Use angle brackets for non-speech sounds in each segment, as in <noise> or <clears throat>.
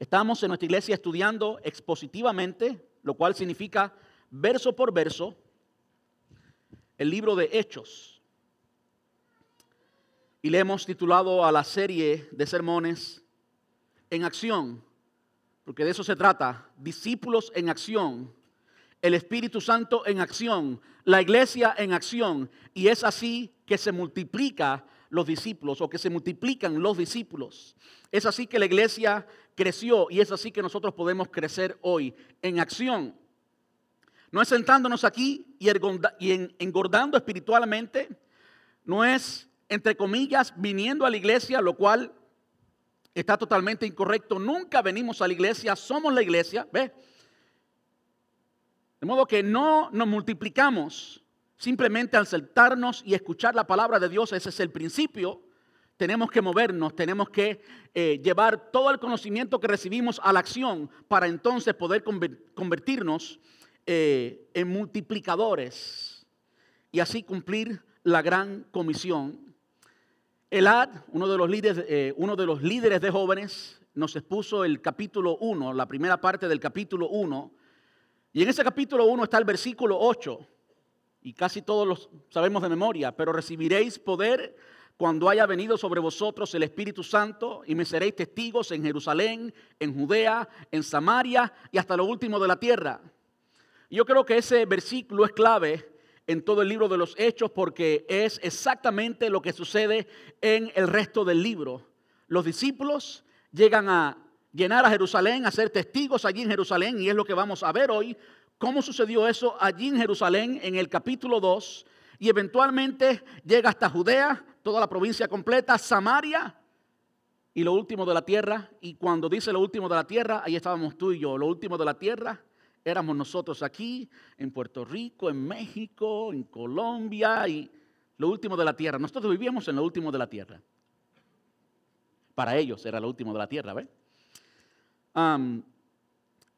Estamos en nuestra iglesia estudiando expositivamente, lo cual significa verso por verso, el libro de Hechos. Y le hemos titulado a la serie de sermones En acción, porque de eso se trata, discípulos en acción, el Espíritu Santo en acción, la iglesia en acción, y es así que se multiplica los discípulos o que se multiplican los discípulos. Es así que la iglesia creció y es así que nosotros podemos crecer hoy en acción. No es sentándonos aquí y engordando espiritualmente, no es, entre comillas, viniendo a la iglesia, lo cual está totalmente incorrecto. Nunca venimos a la iglesia, somos la iglesia, ¿ve? De modo que no nos multiplicamos simplemente al sentarnos y escuchar la palabra de Dios, ese es el principio. Tenemos que movernos, tenemos que eh, llevar todo el conocimiento que recibimos a la acción para entonces poder convertirnos eh, en multiplicadores y así cumplir la gran comisión Elad, uno de los líderes, eh, uno de, los líderes de jóvenes, nos expuso el capítulo 1, la primera parte del capítulo 1. Y en ese capítulo 1 está el versículo 8. Y casi todos los sabemos de memoria, pero recibiréis poder cuando haya venido sobre vosotros el Espíritu Santo y me seréis testigos en Jerusalén, en Judea, en Samaria y hasta lo último de la tierra. Yo creo que ese versículo es clave en todo el libro de los Hechos porque es exactamente lo que sucede en el resto del libro. Los discípulos llegan a llenar a Jerusalén, a ser testigos allí en Jerusalén y es lo que vamos a ver hoy, cómo sucedió eso allí en Jerusalén en el capítulo 2 y eventualmente llega hasta Judea, toda la provincia completa, Samaria y lo último de la tierra. Y cuando dice lo último de la tierra, ahí estábamos tú y yo, lo último de la tierra éramos nosotros aquí, en Puerto Rico, en México, en Colombia y lo último de la tierra. Nosotros vivíamos en lo último de la tierra. Para ellos era lo último de la tierra, ¿ves?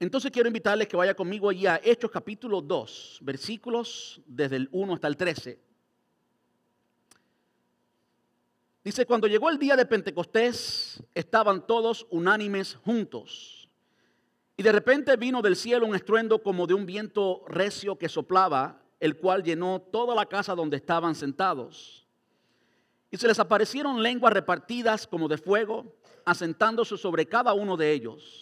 Entonces quiero invitarles que vaya conmigo allí a Hechos capítulo 2, versículos desde el 1 hasta el 13. Dice, cuando llegó el día de Pentecostés, estaban todos unánimes juntos. Y de repente vino del cielo un estruendo como de un viento recio que soplaba, el cual llenó toda la casa donde estaban sentados. Y se les aparecieron lenguas repartidas como de fuego, asentándose sobre cada uno de ellos.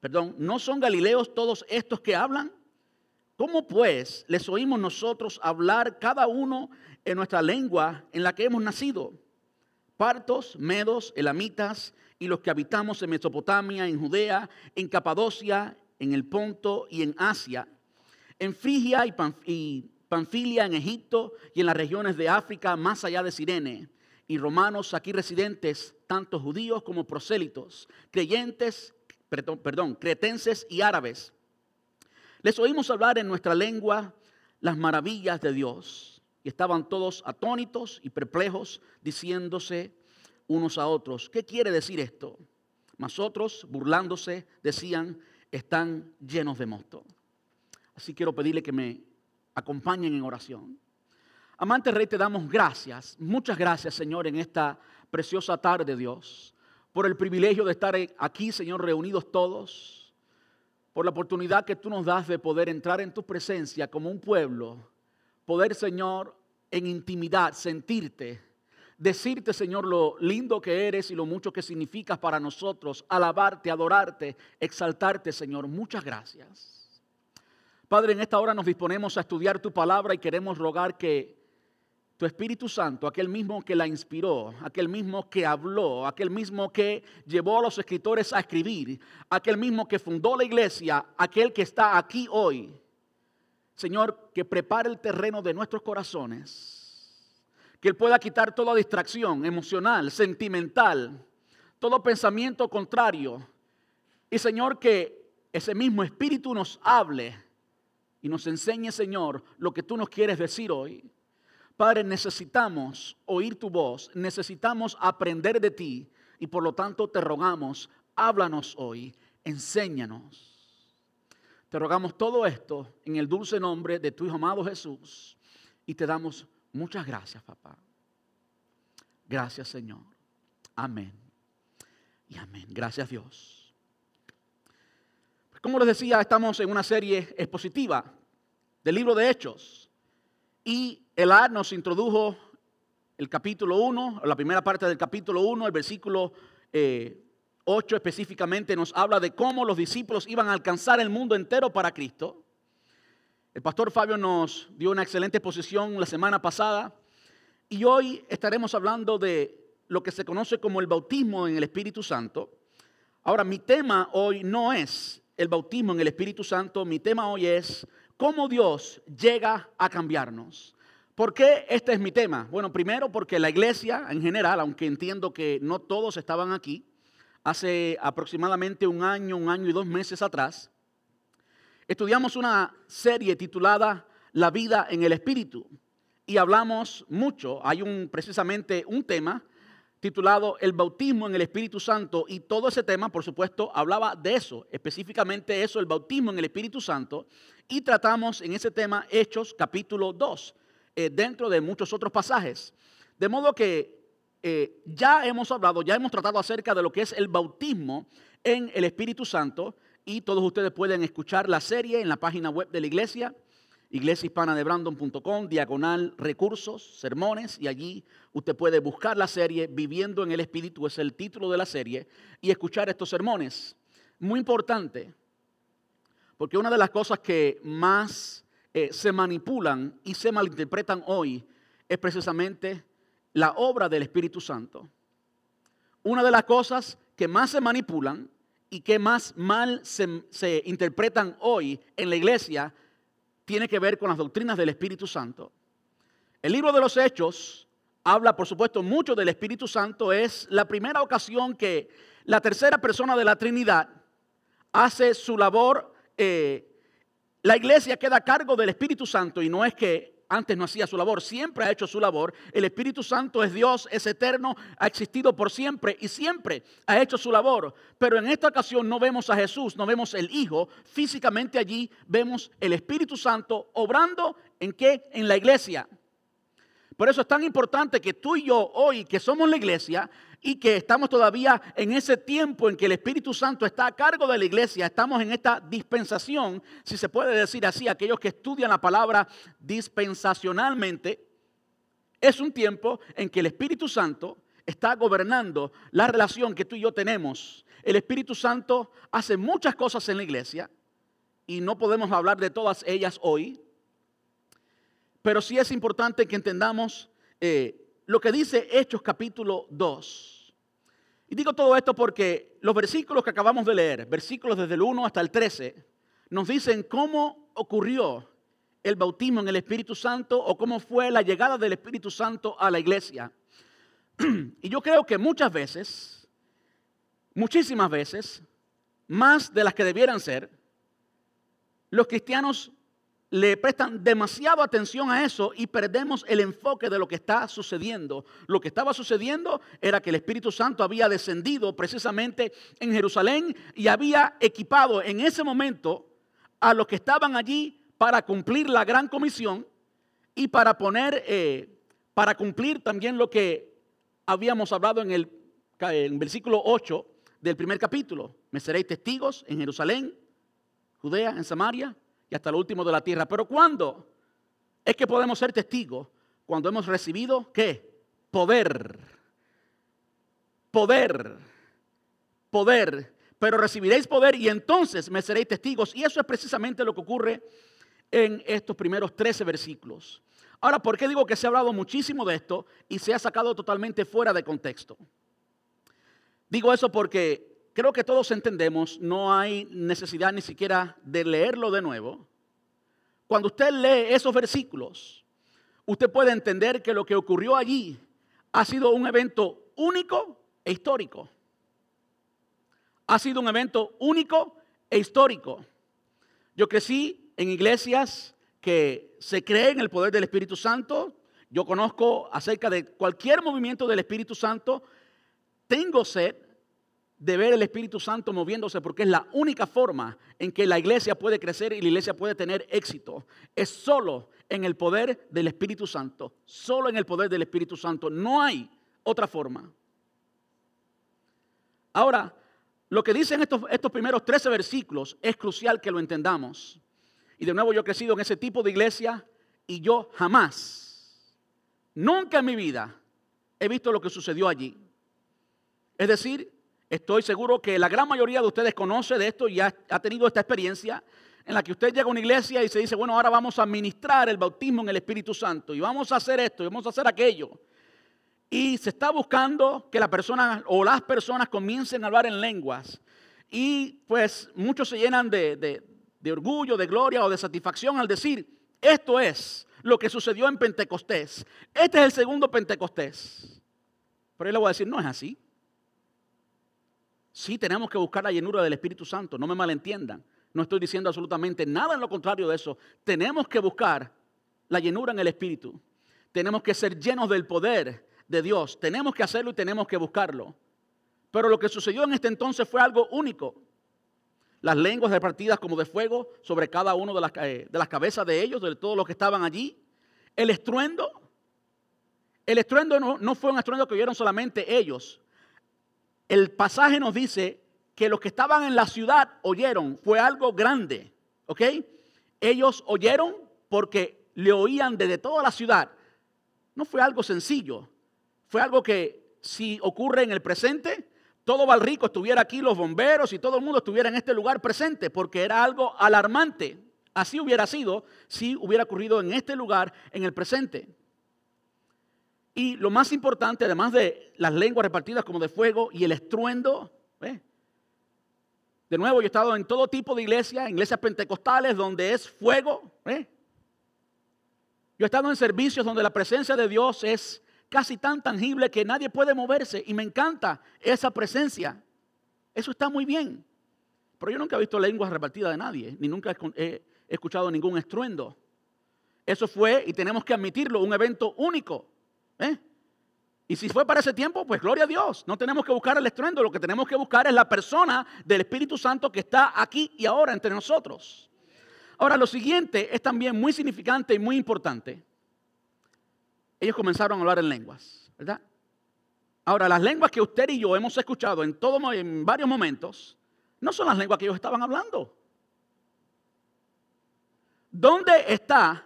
perdón, no son galileos todos estos que hablan? ¿Cómo pues les oímos nosotros hablar cada uno en nuestra lengua en la que hemos nacido? Partos, medos, elamitas y los que habitamos en Mesopotamia, en Judea, en Capadocia, en el Ponto y en Asia, en Frigia y, Panfilia, en Egipto y en las regiones de África más allá de Sirene, y romanos aquí residentes, tanto judíos como prosélitos, creyentes, perdón, cretenses y árabes. Les oímos hablar en nuestra lengua las maravillas de Dios. Y estaban todos atónitos y perplejos, diciéndose unos a otros, ¿qué quiere decir esto? Mas otros, burlándose, decían, están llenos de mosto. Así quiero pedirle que me acompañen en oración. Amante Rey, te damos gracias, muchas gracias Señor en esta preciosa tarde, Dios, por el privilegio de estar aquí, Señor, reunidos todos, por la oportunidad que tú nos das de poder entrar en tu presencia como un pueblo, poder, Señor, en intimidad, sentirte, decirte, Señor, lo lindo que eres y lo mucho que significas para nosotros, alabarte, adorarte, exaltarte, Señor. Muchas gracias. Padre, en esta hora nos disponemos a estudiar tu palabra y queremos rogar que tu Espíritu Santo, aquel mismo que la inspiró, aquel mismo que habló, aquel mismo que llevó a los escritores a escribir, aquel mismo que fundó la iglesia, aquel que está aquí hoy, Señor, que prepare el terreno de nuestros corazones que Él pueda quitar toda distracción emocional, sentimental, todo pensamiento contrario. Y Señor, que ese mismo Espíritu nos hable y nos enseñe, Señor, lo que tú nos quieres decir hoy. Padre, necesitamos oír tu voz, necesitamos aprender de ti y por lo tanto te rogamos, háblanos hoy, enséñanos. Te rogamos todo esto en el dulce nombre de tu Hijo amado Jesús y te damos muchas gracias, papá. Gracias, Señor. Amén. Y amén. Gracias, Dios. Pues como les decía, estamos en una serie expositiva del libro de Hechos. Y el A nos introdujo el capítulo 1, la primera parte del capítulo 1, el versículo eh, 8 específicamente nos habla de cómo los discípulos iban a alcanzar el mundo entero para Cristo. El pastor Fabio nos dio una excelente posición la semana pasada y hoy estaremos hablando de lo que se conoce como el bautismo en el Espíritu Santo. Ahora, mi tema hoy no es el bautismo en el Espíritu Santo, mi tema hoy es cómo Dios llega a cambiarnos. ¿Por qué este es mi tema? Bueno, primero porque la iglesia en general, aunque entiendo que no todos estaban aquí, hace aproximadamente un año, un año y dos meses atrás, estudiamos una serie titulada La vida en el Espíritu y hablamos mucho, hay un precisamente un tema titulado El bautismo en el Espíritu Santo y todo ese tema, por supuesto, hablaba de eso, específicamente eso, el bautismo en el Espíritu Santo y tratamos en ese tema Hechos capítulo 2, eh, dentro de muchos otros pasajes. De modo que eh, ya hemos hablado, ya hemos tratado acerca de lo que es el bautismo en el Espíritu Santo y todos ustedes pueden escuchar la serie en la página web de la iglesia, iglesiahispanadebrandon.com, diagonal recursos, sermones, y allí usted puede buscar la serie Viviendo en el Espíritu, es el título de la serie, y escuchar estos sermones. Muy importante, porque una de las cosas que más eh, se manipulan y se malinterpretan hoy es precisamente la obra del Espíritu Santo. Una de las cosas que más se manipulan y que más mal se, interpretan hoy en la iglesia tiene que ver con las doctrinas del Espíritu Santo. El libro de los Hechos habla, por supuesto, mucho del Espíritu Santo. Es la primera ocasión que la tercera persona de la Trinidad hace su labor. Eh, la iglesia queda a cargo del Espíritu Santo y no es que antes no hacía su labor, siempre ha hecho su labor. El Espíritu Santo es Dios, es eterno, ha existido por siempre y siempre ha hecho su labor. Pero en esta ocasión no vemos a Jesús, no vemos el Hijo. Físicamente allí vemos el Espíritu Santo obrando en qué? En la iglesia. Por eso es tan importante que tú y yo hoy, que somos la iglesia, y que estamos todavía en ese tiempo en que el Espíritu Santo está a cargo de la iglesia, estamos en esta dispensación, si se puede decir así, aquellos que estudian la palabra dispensacionalmente, es un tiempo en que el Espíritu Santo está gobernando la relación que tú y yo tenemos. El Espíritu Santo hace muchas cosas en la iglesia y no podemos hablar de todas ellas hoy, pero sí es importante que entendamos eh, lo que dice Hechos capítulo 2. Y digo todo esto porque los versículos que acabamos de leer, versículos desde el 1 hasta el 13, nos dicen cómo ocurrió el bautismo en el Espíritu Santo o cómo fue la llegada del Espíritu Santo a la iglesia. <clears throat> Y yo creo que muchas veces, muchísimas veces, más de las que debieran ser, los cristianos le prestan demasiada atención a eso y perdemos el enfoque de lo que está sucediendo. Lo que estaba sucediendo era que el Espíritu Santo había descendido precisamente en Jerusalén y había equipado en ese momento a los que estaban allí para cumplir la gran comisión y para poner, eh, para cumplir también lo que habíamos hablado en el versículo 8 del primer capítulo. Me seréis testigos en Jerusalén, Judea, en Samaria y hasta lo último de la tierra. Pero ¿cuándo es que podemos ser testigos? Cuando hemos recibido, ¿qué? Poder. Poder. Poder. Pero recibiréis poder y entonces me seréis testigos. Y eso es precisamente lo que ocurre en estos primeros 13 versículos. Ahora, ¿por qué digo que se ha hablado muchísimo de esto y se ha sacado totalmente fuera de contexto? Digo eso porque creo que todos entendemos, no hay necesidad ni siquiera de leerlo de nuevo. Cuando usted lee esos versículos, usted puede entender que lo que ocurrió allí ha sido un evento único e histórico. Ha sido un evento único e histórico. Yo crecí en iglesias que se creen en el poder del Espíritu Santo. Yo conozco acerca de cualquier movimiento del Espíritu Santo. Tengo sed de ver el Espíritu Santo moviéndose porque es la única forma en que la iglesia puede crecer y la iglesia puede tener éxito. Es solo en el poder del Espíritu Santo. Solo en el poder del Espíritu Santo. No hay otra forma. Ahora, lo que dicen estos, estos primeros 13 versículos es crucial que lo entendamos. Y de nuevo yo he crecido en ese tipo de iglesia y yo jamás, nunca en mi vida he visto lo que sucedió allí. Es decir, estoy seguro que la gran mayoría de ustedes conoce de esto y ha, ha tenido esta experiencia en la que usted llega a una iglesia y se dice, bueno, ahora vamos a ministrar el bautismo en el Espíritu Santo y vamos a hacer esto y vamos a hacer aquello. Y se está buscando que la persona o las personas comiencen a hablar en lenguas. Y pues muchos se llenan de, de orgullo, de gloria o de satisfacción al decir, esto es lo que sucedió en Pentecostés. Este es el segundo Pentecostés. Pero yo le voy a decir, no es así. Sí tenemos que buscar la llenura del Espíritu Santo, no me malentiendan. No estoy diciendo absolutamente nada en lo contrario de eso. Tenemos que buscar la llenura en el Espíritu. Tenemos que ser llenos del poder de Dios. Tenemos que hacerlo y tenemos que buscarlo. Pero lo que sucedió en este entonces fue algo único. Las lenguas repartidas como de fuego sobre cada uno de las, eh, de las cabezas de ellos, de todos los que estaban allí. El estruendo. El estruendo no, no fue un estruendo que oyeron solamente ellos. El pasaje nos dice que los que estaban en la ciudad oyeron. Fue algo grande. ¿Ok? Ellos oyeron porque le oían desde toda la ciudad. No fue algo sencillo. Fue algo que si ocurre en el presente, todo Valrico estuviera aquí, los bomberos y todo el mundo estuviera en este lugar presente, porque era algo alarmante. Así hubiera sido si hubiera ocurrido en este lugar, en el presente. Y lo más importante, además de las lenguas repartidas como de fuego y el estruendo, de nuevo yo he estado en todo tipo de iglesias, iglesias pentecostales donde es fuego. Yo he estado en servicios donde la presencia de Dios es casi tan tangible que nadie puede moverse y me encanta esa presencia. Eso está muy bien. Pero yo nunca he visto lenguas repartidas de nadie, ni nunca he escuchado ningún estruendo. Eso fue, y tenemos que admitirlo, un evento único. ¿Eh? Y si fue para ese tiempo, pues gloria a Dios. No tenemos que buscar el estruendo, lo que tenemos que buscar es la persona del Espíritu Santo que está aquí y ahora entre nosotros. Ahora, lo siguiente es también muy significante y muy importante ellos comenzaron a hablar en lenguas, ¿verdad? Ahora, las lenguas que usted y yo hemos escuchado en, todo, en varios momentos, no son las lenguas que ellos estaban hablando. ¿Dónde está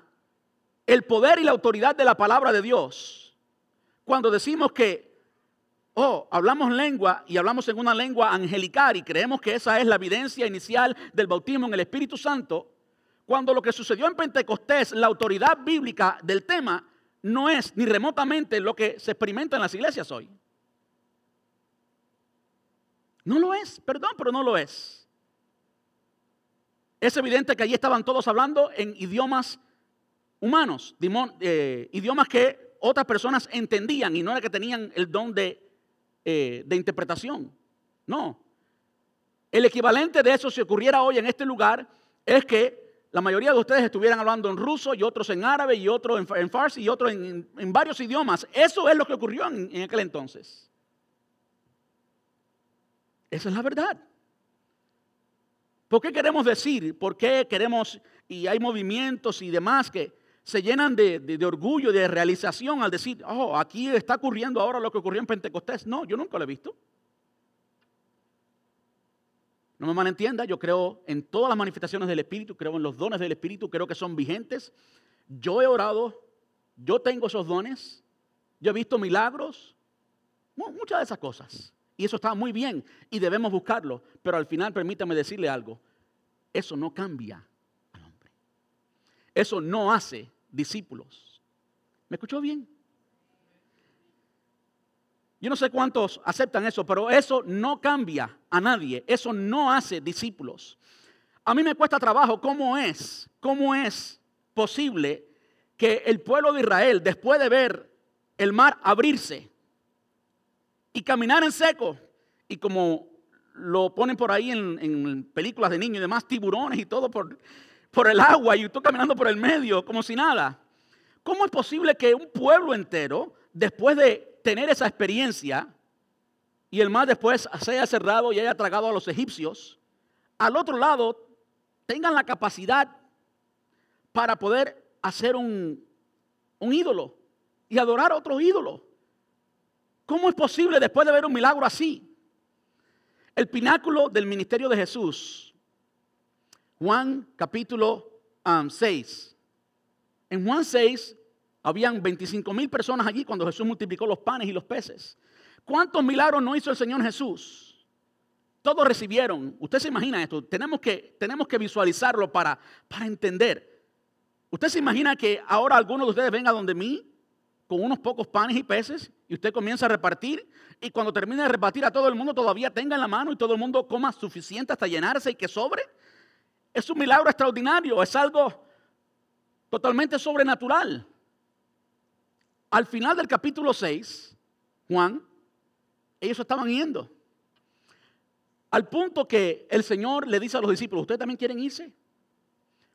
el poder y la autoridad de la palabra de Dios cuando decimos que, oh, hablamos lengua y hablamos en una lengua angelical y creemos que esa es la evidencia inicial del bautismo en el Espíritu Santo? Cuando lo que sucedió en Pentecostés, la autoridad bíblica del tema, no es ni remotamente lo que se experimenta en las iglesias hoy. No lo es, perdón, pero no lo es. Es evidente que allí estaban todos hablando en idiomas humanos, eh, idiomas que otras personas entendían y no era que tenían el don de, eh, de interpretación. No. El equivalente de eso, si ocurriera hoy en este lugar, es que la mayoría de ustedes estuvieran hablando en ruso y otros en árabe y otros en, farsi y otros en, varios idiomas. Eso es lo que ocurrió en, en aquel entonces. Esa es la verdad. ¿Por qué queremos decir? ¿Por qué queremos, y hay movimientos y demás que se llenan de, de, orgullo, de realización al decir, oh, aquí está ocurriendo ahora lo que ocurrió en Pentecostés? No, yo nunca lo he visto. No me malentienda, yo creo en todas las manifestaciones del Espíritu, creo en los dones del Espíritu, creo que son vigentes. Yo he orado, yo tengo esos dones, yo he visto milagros, muchas de esas cosas. Y eso está muy bien y debemos buscarlo. Pero al final permítame decirle algo, eso no cambia. Eso no hace discípulos. ¿Me escuchó bien? Yo no sé cuántos aceptan eso, pero eso no cambia a nadie. Eso no hace discípulos. A mí me cuesta trabajo cómo es, cómo es posible que el pueblo de Israel, después de ver el mar abrirse y caminar en seco, y como lo ponen por ahí en, películas de niños y demás, tiburones y todo por, por el agua y tú caminando por el medio como si nada. ¿Cómo es posible que un pueblo entero, después de tener esa experiencia, y el mar después se haya cerrado y haya tragado a los egipcios, al otro lado tengan la capacidad para poder hacer un, ídolo y adorar a otro ídolo? ¿Cómo es posible después de ver un milagro así? El pináculo del ministerio de Jesús, Juan capítulo 6. En Juan 6 habían 25 mil personas allí cuando Jesús multiplicó los panes y los peces. ¿Cuántos milagros no hizo el Señor Jesús? Todos recibieron. Usted se imagina esto. Tenemos que, tenemos que visualizarlo para, para entender. Usted se imagina que ahora algunos de ustedes vengan donde mí con unos pocos panes y peces y usted comienza a repartir y cuando termine de repartir a todo el mundo todavía tenga en la mano y todo el mundo coma suficiente hasta llenarse y que sobre. Es un milagro extraordinario, es algo totalmente sobrenatural. Al final del capítulo 6, Juan, ellos estaban yendo. Al punto que el Señor le dice a los discípulos, ¿ustedes también quieren irse?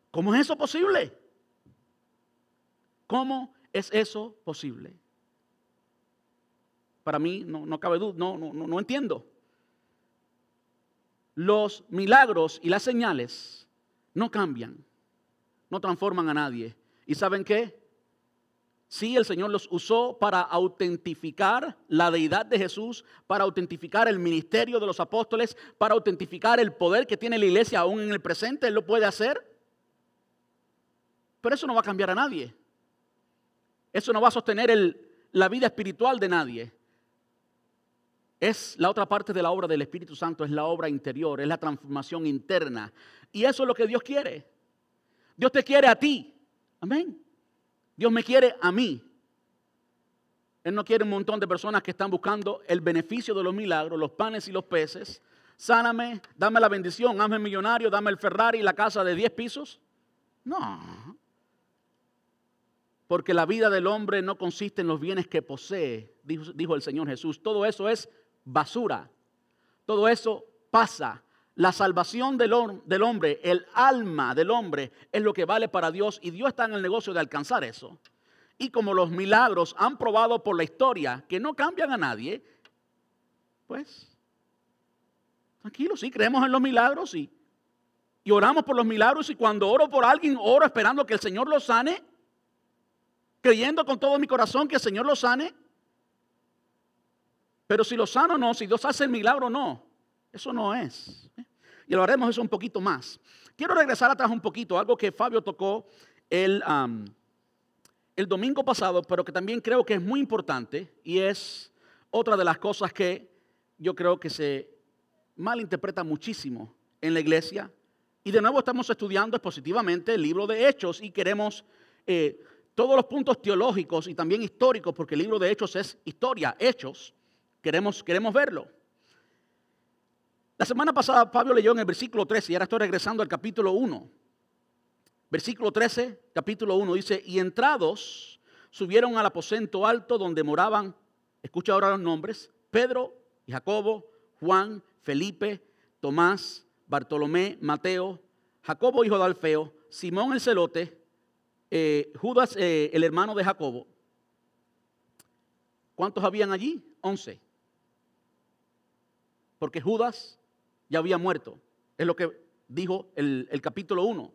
¿Cómo es eso posible? ¿Cómo ¿Es eso posible? Para mí no, cabe duda, no, no, no entiendo. Los milagros y las señales no cambian, no transforman a nadie. ¿Y saben qué? Sí, el Señor los usó para autentificar la deidad de Jesús, para autentificar el ministerio de los apóstoles, para autentificar el poder que tiene la iglesia aún en el presente. Él lo puede hacer. Pero eso no va a cambiar a nadie. Eso no va a sostener la vida espiritual de nadie. Es la otra parte de la obra del Espíritu Santo, es la obra interior, es la transformación interna. Y eso es lo que Dios quiere. Dios te quiere a ti. Amén. Dios me quiere a mí. Él no quiere un montón de personas que están buscando el beneficio de los milagros, los panes y los peces. Sáname, dame la bendición, hazme millonario, dame el Ferrari y la casa de 10 pisos. No. Porque la vida del hombre no consiste en los bienes que posee, dijo, el Señor Jesús. Todo eso es basura. Todo eso pasa. La salvación del, hombre, el alma del hombre, es lo que vale para Dios y Dios está en el negocio de alcanzar eso. Y como los milagros han probado por la historia que no cambian a nadie, pues, tranquilo, sí, creemos en los milagros y, y oramos por los milagros y cuando oro por alguien, oro esperando que el Señor lo sane creyendo con todo mi corazón que el Señor lo sane. Pero si lo sano no, si Dios hace el milagro no, eso no es. Y lo haremos eso un poquito más. Quiero regresar atrás un poquito, algo que Fabio tocó el, el domingo pasado, pero que también creo que es muy importante y es otra de las cosas que yo creo que se malinterpreta muchísimo en la iglesia. Y de nuevo estamos estudiando positivamente el libro de Hechos y queremos eh, todos los puntos teológicos y también históricos, porque el libro de Hechos es historia, hechos, queremos, queremos verlo. La semana pasada Pablo leyó en el versículo 13 y ahora estoy regresando al capítulo 1. Versículo 13, capítulo 1 dice, y entrados subieron al aposento alto donde moraban, escucha ahora los nombres, Pedro y Jacobo, Juan, Felipe, Tomás, Bartolomé, Mateo, Jacobo hijo de Alfeo, Simón el celote, eh, Judas, eh, el hermano de Jacobo, ¿cuántos habían allí? Once. Porque Judas ya había muerto. Es lo que dijo el, capítulo 1.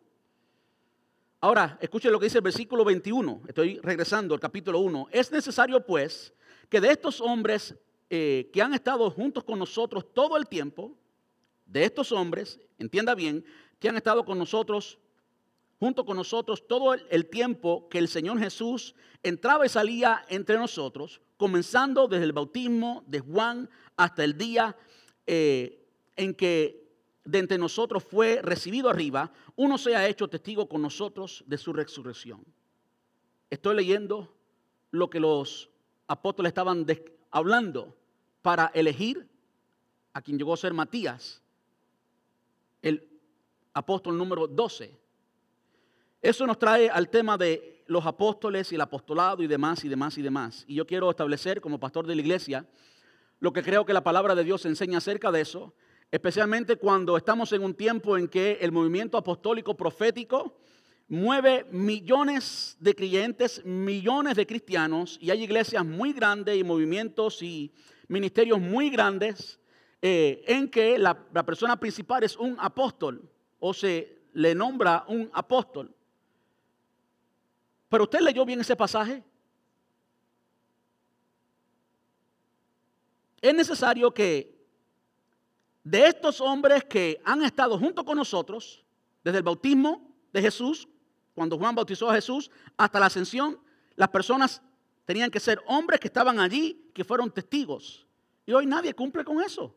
Ahora, escuchen lo que dice el versículo 21. Estoy regresando al capítulo 1. Es necesario, pues, que de estos hombres eh, que han estado juntos con nosotros todo el tiempo, de estos hombres, entienda bien, que han estado con nosotros junto con nosotros todo el tiempo que el Señor Jesús entraba y salía entre nosotros, comenzando desde el bautismo de Juan hasta el día eh, en que de entre nosotros fue recibido arriba, uno se ha hecho testigo con nosotros de su resurrección. Estoy leyendo lo que los apóstoles estaban hablando para elegir a quien llegó a ser Matías, el apóstol número 12 eso nos trae al tema de los apóstoles y el apostolado y demás y demás y demás. Y yo quiero establecer como pastor de la iglesia lo que creo que la palabra de Dios enseña acerca de eso. especialmente cuando estamos en un tiempo en que el movimiento apostólico profético mueve millones de creyentes, millones de cristianos, y hay iglesias muy grandes y movimientos y ministerios muy grandes eh, en que la, la persona principal es un apóstol o se le nombra un apóstol. Pero usted leyó bien ese pasaje. Es necesario que de estos hombres que han estado junto con nosotros, desde el bautismo de Jesús, cuando Juan bautizó a Jesús, hasta la ascensión, las personas tenían que ser hombres que estaban allí, que fueron testigos. Y hoy nadie cumple con eso.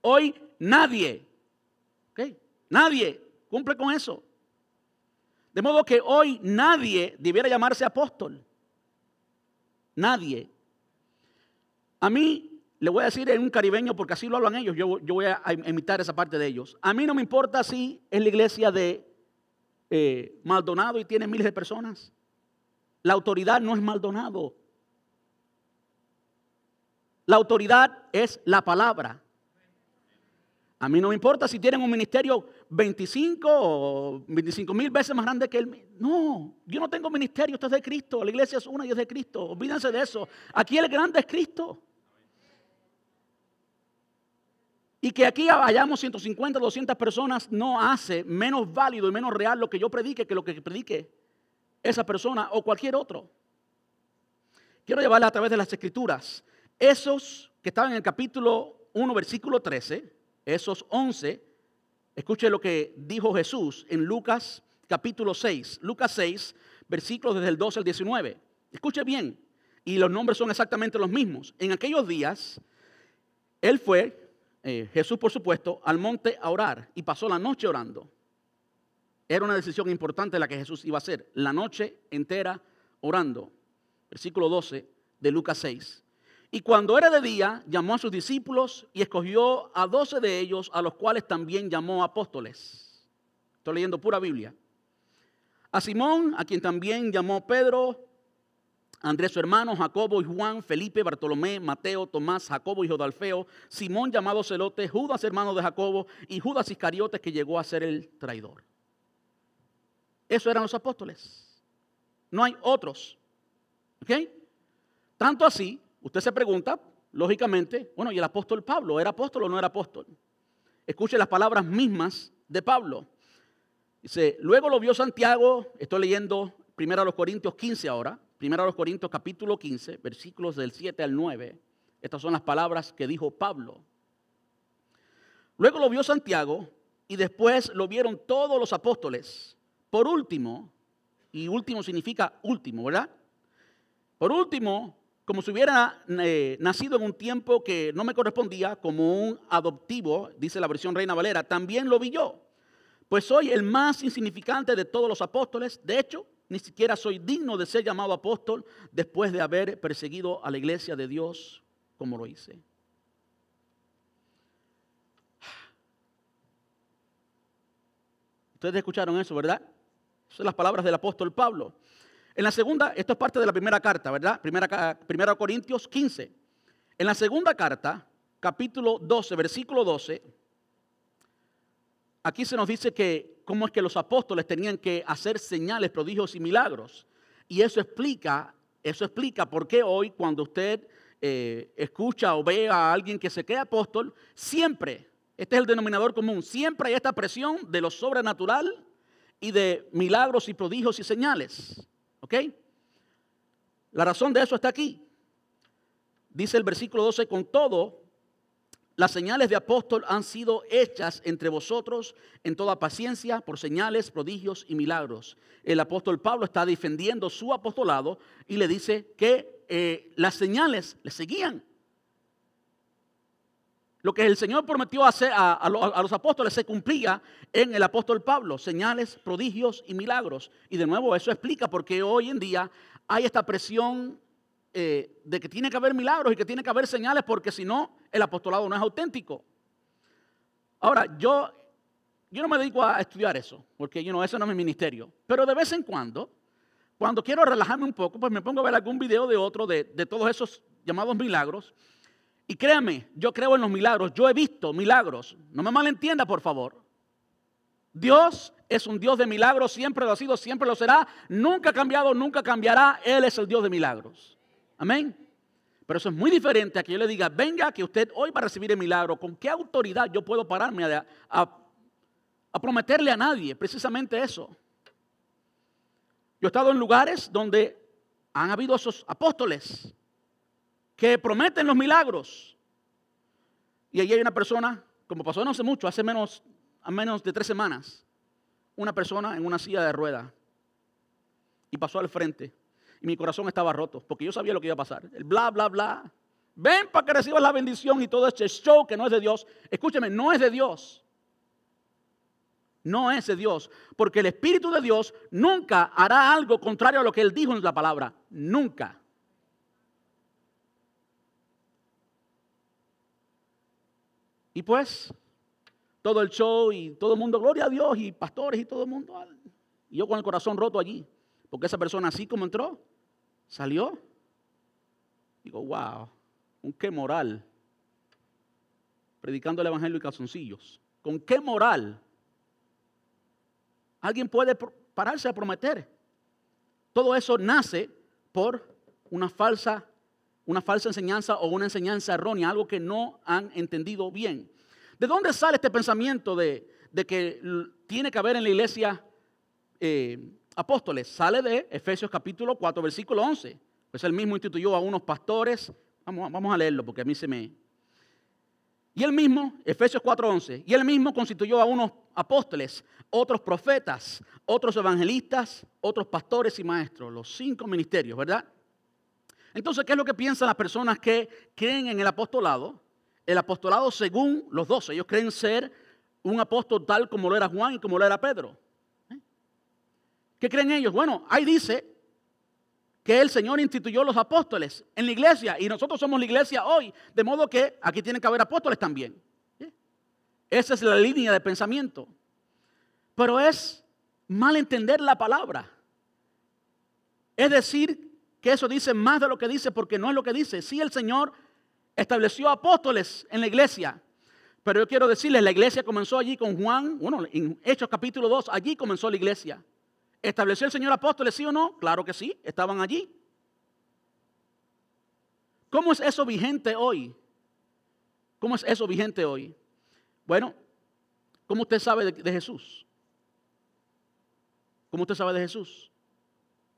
Hoy nadie, ¿ok? Nadie cumple con eso. De modo que hoy nadie debiera llamarse apóstol. Nadie. A mí, le voy a decir en un caribeño, porque así lo hablan ellos, yo, voy a imitar esa parte de ellos. A mí no me importa si es la iglesia de eh, Maldonado y tiene miles de personas. La autoridad no es Maldonado. La autoridad es la palabra. A mí no me importa si tienen un ministerio 25 o 25 mil veces más grande que el No, yo no tengo ministerio, esto es de Cristo. La iglesia es una y es de Cristo. Olvídense de eso. Aquí el grande es Cristo. Y que aquí hayamos 150, 200 personas no hace menos válido y menos real lo que yo predique que lo que predique esa persona o cualquier otro. Quiero llevarle a través de las escrituras. Esos que estaban en el capítulo 1, versículo 13, esos 11, escuche lo que dijo Jesús en Lucas capítulo 6. Lucas 6, versículos desde el 12 al 19. Escuche bien, y los nombres son exactamente los mismos. En aquellos días, Él fue eh, Jesús, por supuesto, al monte a orar y pasó la noche orando. Era una decisión importante la que Jesús iba a hacer, la noche entera orando. Versículo 12 de Lucas 6. Y cuando era de día, llamó a sus discípulos y escogió a doce de ellos, a los cuales también llamó apóstoles. Estoy leyendo pura Biblia. A Simón, a quien también llamó Pedro, Andrés su hermano, Jacobo y Juan, Felipe, Bartolomé, Mateo, Tomás, Jacobo hijo de Alfeo, Simón llamado Celote, Judas hermano de Jacobo y Judas Iscariotes que llegó a ser el traidor. Eso eran los apóstoles. No hay otros. ¿Ok? Tanto así, usted se pregunta, lógicamente, bueno, ¿y el apóstol Pablo? ¿Era apóstol o no era apóstol? Escuche las palabras mismas de Pablo. Dice, luego lo vio Santiago, estoy leyendo primero a los Corintios 15 ahora, Primero a los Corintios capítulo 15, versículos del 7 al 9. Estas son las palabras que dijo Pablo. Luego lo vio Santiago y después lo vieron todos los apóstoles. Por último, y último significa último, ¿verdad? Por último, como si hubiera eh, nacido en un tiempo que no me correspondía, como un adoptivo, dice la versión Reina Valera, también lo vi yo. Pues soy el más insignificante de todos los apóstoles. De hecho, ni siquiera soy digno de ser llamado apóstol después de haber perseguido a la iglesia de Dios como lo hice. Ustedes escucharon eso, ¿verdad? Son las palabras del apóstol Pablo. En la segunda, esto es parte de la primera carta, ¿verdad? Primera, primera Corintios 15. En la segunda carta, capítulo 12, versículo 12, aquí se nos dice que cómo es que los apóstoles tenían que hacer señales, prodigios y milagros. Y eso explica, eso explica por qué hoy cuando usted eh, escucha o ve a alguien que se cree apóstol, siempre, este es el denominador común, siempre hay esta presión de lo sobrenatural y de milagros y prodigios y señales. ¿Ok? La razón de eso está aquí. Dice el versículo 12, con todo, las señales de apóstol han sido hechas entre vosotros en toda paciencia por señales, prodigios y milagros. El apóstol Pablo está defendiendo su apostolado y le dice que eh, las señales le seguían. Lo que el Señor prometió hacer a, a, los apóstoles se cumplía en el apóstol Pablo, señales, prodigios y milagros. Y de nuevo eso explica por qué hoy en día hay esta presión eh, de que tiene que haber milagros y que tiene que haber señales, porque si no, el apostolado no es auténtico. Ahora, yo, yo no me dedico a estudiar eso, porque yo no, eso no es mi ministerio. Pero de vez en cuando, cuando quiero relajarme un poco, pues me pongo a ver algún video de otro de, de todos esos llamados milagros. Y créame, yo creo en los milagros, yo he visto milagros. No me malentienda, por favor. Dios es un Dios de milagros, siempre lo ha sido, siempre lo será, nunca ha cambiado, nunca cambiará. Él es el Dios de milagros. Amén. Pero eso es muy diferente a que yo le diga, venga que usted hoy va a recibir el milagro. ¿Con qué autoridad yo puedo pararme a, prometerle a nadie precisamente eso? Yo he estado en lugares donde han habido esos apóstoles que prometen los milagros. Y allí hay una persona, como pasó no hace mucho, hace menos, menos de tres semanas, una persona en una silla de ruedas. Y pasó al frente. Y mi corazón estaba roto, porque yo sabía lo que iba a pasar. El bla, bla, bla. Ven para que recibas la bendición y todo este show que no es de Dios. Escúcheme, no es de Dios. No es de Dios. Porque el Espíritu de Dios nunca hará algo contrario a lo que Él dijo en la palabra. Nunca. Y pues, todo el show y todo el mundo, gloria a Dios, y pastores y todo el mundo. Y yo con el corazón roto allí, porque esa persona así como entró, salió. Digo, wow, ¿con qué moral? Predicando el Evangelio y calzoncillos. ¿Con qué moral? Alguien puede pararse a prometer. Todo eso nace por una falsa una falsa enseñanza o una enseñanza errónea, algo que no han entendido bien. ¿De dónde sale este pensamiento de, que tiene que haber en la iglesia eh, apóstoles? Sale de Efesios capítulo 4, versículo 11. Pues él mismo instituyó a unos pastores. Vamos, vamos a leerlo porque a mí se me... Y él mismo, Efesios 4:11, y él mismo constituyó a unos apóstoles, otros profetas, otros evangelistas, otros pastores y maestros, los cinco ministerios, ¿verdad? Entonces, ¿qué es lo que piensan las personas que creen en el apostolado? El apostolado según los doce. Ellos creen ser un apóstol tal como lo era Juan y como lo era Pedro. ¿Qué creen ellos? Bueno, ahí dice que el Señor instituyó los apóstoles en la iglesia y nosotros somos la iglesia hoy, de modo que aquí tienen que haber apóstoles también. Esa es la línea de pensamiento. Pero es mal entender la palabra. Es decir, que eso dice más de lo que dice porque no es lo que dice. Sí, el Señor estableció apóstoles en la iglesia. Pero yo quiero decirles, la iglesia comenzó allí con Juan, bueno, en Hechos capítulo 2, allí comenzó la iglesia. ¿Estableció el Señor apóstoles, sí o no? Claro que sí, estaban allí. ¿Cómo es eso vigente hoy? ¿Cómo es eso vigente hoy? Bueno, ¿cómo usted sabe de, de Jesús? ¿Cómo usted sabe de Jesús?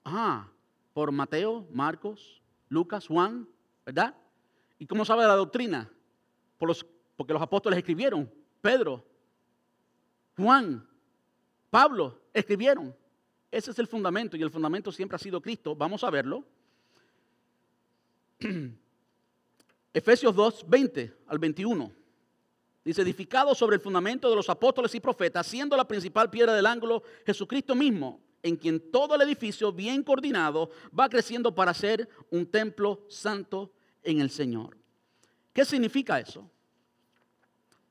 Ah, por Mateo, Marcos, Lucas, Juan, ¿verdad? ¿Y cómo sabe la doctrina? Por los, porque los apóstoles escribieron, Pedro, Juan, Pablo escribieron. Ese es el fundamento y el fundamento siempre ha sido Cristo. Vamos a verlo. <clears throat> Efesios 2, 20 al 21. Dice, edificado sobre el fundamento de los apóstoles y profetas, siendo la principal piedra del ángulo Jesucristo mismo en quien todo el edificio bien coordinado va creciendo para ser un templo santo en el Señor. ¿Qué significa eso?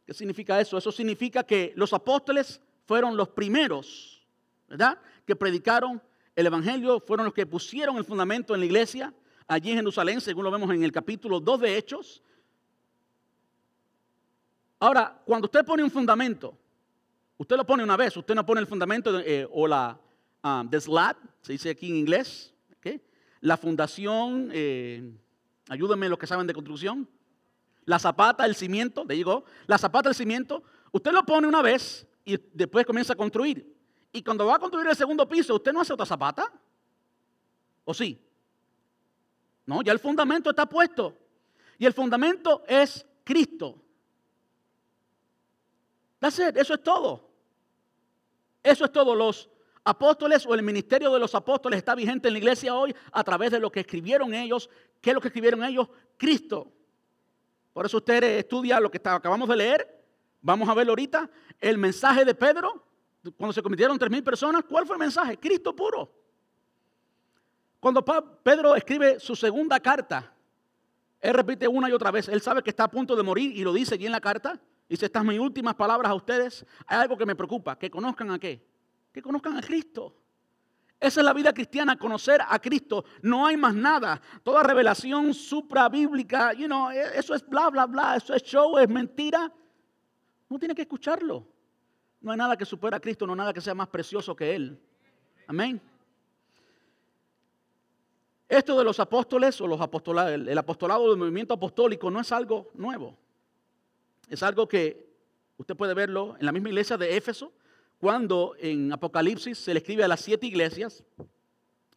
¿Qué significa eso? Eso significa que los apóstoles fueron los primeros, ¿verdad? Que predicaron el Evangelio, fueron los que pusieron el fundamento en la iglesia, allí en Jerusalén, según lo vemos en el capítulo 2 de Hechos. Ahora, cuando usted pone un fundamento, usted lo pone una vez, usted no pone el fundamento eh, o la, um, the slat, se dice aquí en inglés, la fundación, eh, ayúdenme los que saben de construcción, la zapata, el cimiento, le digo, la zapata, el cimiento, usted lo pone una vez y después comienza a construir. Y cuando va a construir el segundo piso, ¿usted no hace otra zapata? ¿O sí? No, ya el fundamento está puesto. Y el fundamento es Cristo. That's eso es todo. Eso es todo. Los apóstoles o el ministerio de los apóstoles está vigente en la iglesia hoy a través de lo que escribieron ellos. ¿Qué es lo que escribieron ellos? Cristo. Por eso usted estudia lo que acabamos de leer. Vamos a verlo ahorita. El mensaje de Pedro, cuando se convirtieron tres mil personas, ¿cuál fue el mensaje? Cristo puro. Cuando Pedro escribe su segunda carta, él repite una y otra vez. Él sabe que está a punto de morir y lo dice allí en la carta. Dice, estas mis últimas palabras a ustedes. Hay algo que me preocupa, que conozcan a qué? que conozcan a Cristo. Esa es la vida cristiana, conocer a Cristo. No hay más nada. Toda revelación suprabíblica, you know, e, eso es bla, bla, bla, eso es show, es mentira. No tiene que escucharlo. No hay nada que supera a Cristo, no hay nada que sea más precioso que Él. Amén. Esto de los apóstoles o los apostolados, el apostolado del movimiento apostólico no es algo nuevo. Es algo que usted puede verlo en la misma iglesia de Éfeso, cuando en Apocalipsis se le escribe a las siete iglesias.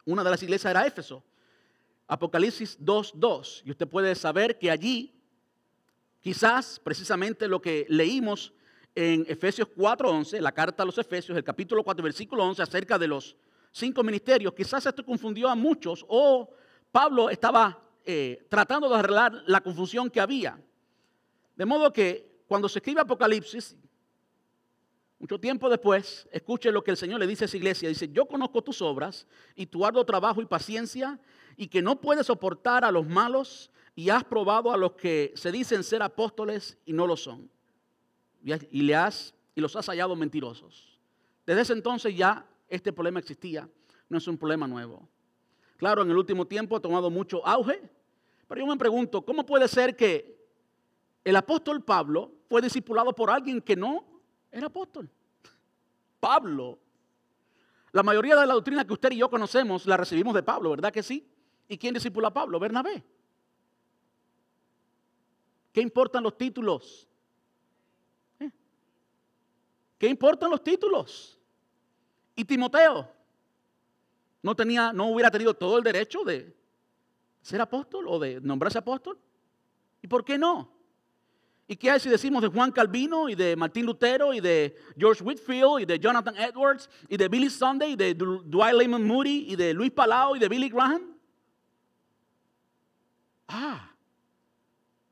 Una de las iglesias era Éfeso. Apocalipsis 2.2. Y usted puede saber que allí, quizás precisamente lo que leímos en Efesios 4.11, la carta a los Efesios, el capítulo 4, versículo 11, acerca de los cinco ministerios, quizás esto confundió a muchos o Pablo estaba eh, tratando de arreglar la confusión que había. De modo que cuando se escribe Apocalipsis, mucho tiempo después, escuche lo que el Señor le dice a esa iglesia. Dice, yo conozco tus obras y tu arduo trabajo y paciencia y que no puedes soportar a los malos y has probado a los que se dicen ser apóstoles y no lo son. Y, le has, y los has hallado mentirosos. Desde ese entonces ya este problema existía, no es un problema nuevo. Claro, en el último tiempo ha tomado mucho auge, pero yo me pregunto, ¿cómo puede ser que el apóstol Pablo fue discipulado por alguien que no era apóstol? Pablo. La mayoría de la doctrina que usted y yo conocemos la recibimos de Pablo, ¿verdad que sí? ¿Y quién discipula a Pablo? Bernabé. ¿Qué importan los títulos? ¿Qué importan los títulos? Y Timoteo no tenía, no hubiera tenido todo el derecho de ser apóstol o de nombrarse apóstol. ¿Y por qué no? ¿Y qué hay si decimos de Juan Calvino y de Martín Lutero y de George Whitfield y de Jonathan Edwards y de Billy Sunday y de Dwight Lyman Moody y de Luis Palau y de Billy Graham? Ah,